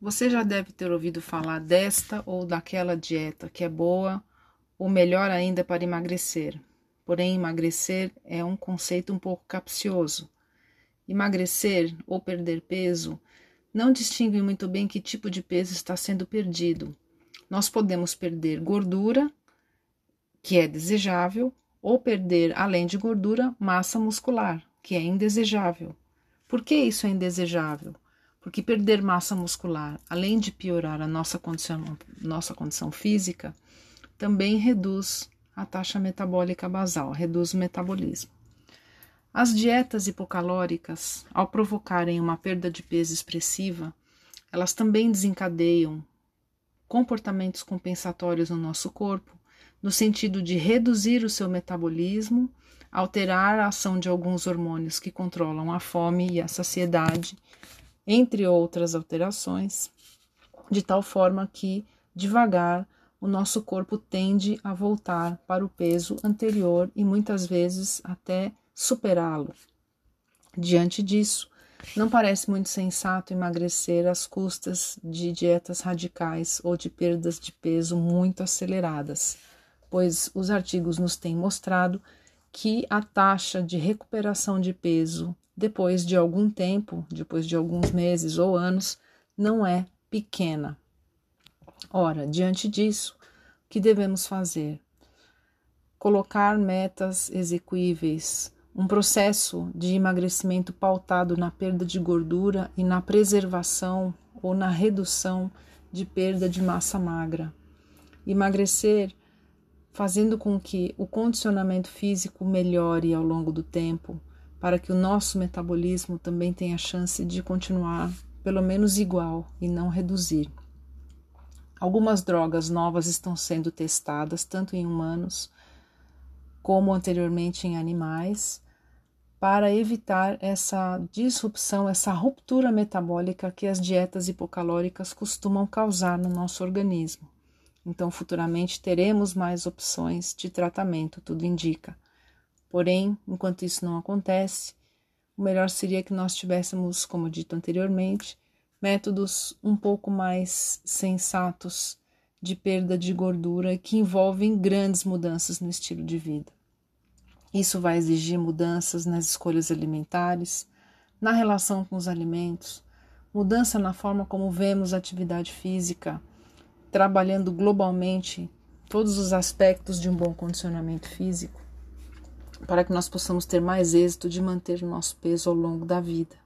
Você já deve ter ouvido falar desta ou daquela dieta que é boa ou melhor ainda para emagrecer. Porém, emagrecer é um conceito um pouco capcioso. Emagrecer ou perder peso não distingue muito bem que tipo de peso está sendo perdido. Nós podemos perder gordura, que é desejável, ou perder, além de gordura, massa muscular, que é indesejável. Por que isso é indesejável? Porque perder massa muscular, além de piorar a nossa condição, nossa condição física, também reduz a taxa metabólica basal, reduz o metabolismo. As dietas hipocalóricas, ao provocarem uma perda de peso expressiva, elas também desencadeiam comportamentos compensatórios no nosso corpo, no sentido de reduzir o seu metabolismo, alterar a ação de alguns hormônios que controlam a fome e a saciedade, entre outras alterações, de tal forma que, devagar, o nosso corpo tende a voltar para o peso anterior e muitas vezes até superá-lo. Diante disso, não parece muito sensato emagrecer às custas de dietas radicais ou de perdas de peso muito aceleradas, pois os artigos nos têm mostrado que a taxa de recuperação de peso depois de algum tempo, depois de alguns meses ou anos, não é pequena. Ora, diante disso, o que devemos fazer? Colocar metas execuíveis, um processo de emagrecimento pautado na perda de gordura e na preservação ou na redução de perda de massa magra. Emagrecer fazendo com que o condicionamento físico melhore ao longo do tempo, para que o nosso metabolismo também tenha chance de continuar pelo menos igual e não reduzir. Algumas drogas novas estão sendo testadas tanto em humanos como anteriormente em animais para evitar essa disrupção, essa ruptura metabólica que as dietas hipocalóricas costumam causar no nosso organismo. Então, futuramente teremos mais opções de tratamento, tudo indica. Porém, enquanto isso não acontece, o melhor seria que nós tivéssemos, como dito anteriormente, métodos um pouco mais sensatos de perda de gordura que envolvem grandes mudanças no estilo de vida. Isso vai exigir mudanças nas escolhas alimentares, na relação com os alimentos, mudança na forma como vemos a atividade física, trabalhando globalmente todos os aspectos de um bom condicionamento físico, para que nós possamos ter mais êxito de manter o nosso peso ao longo da vida.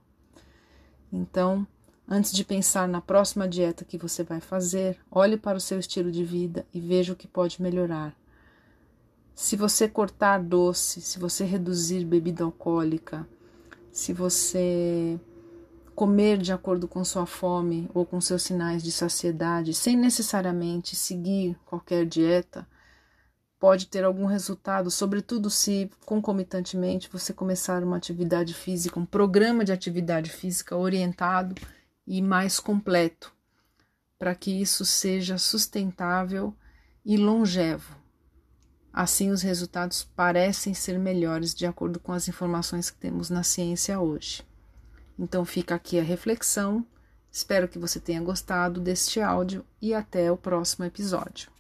Então, antes de pensar na próxima dieta que você vai fazer, olhe para o seu estilo de vida e veja o que pode melhorar. Se você cortar doce, se você reduzir bebida alcoólica, se você comer de acordo com sua fome ou com seus sinais de saciedade, sem necessariamente seguir qualquer dieta, pode ter algum resultado, sobretudo se concomitantemente você começar uma atividade física, um programa de atividade física orientado e mais completo, para que isso seja sustentável e longevo. Assim, os resultados parecem ser melhores de acordo com as informações que temos na ciência hoje. Então, fica aqui a reflexão. Espero que você tenha gostado deste áudio e até o próximo episódio.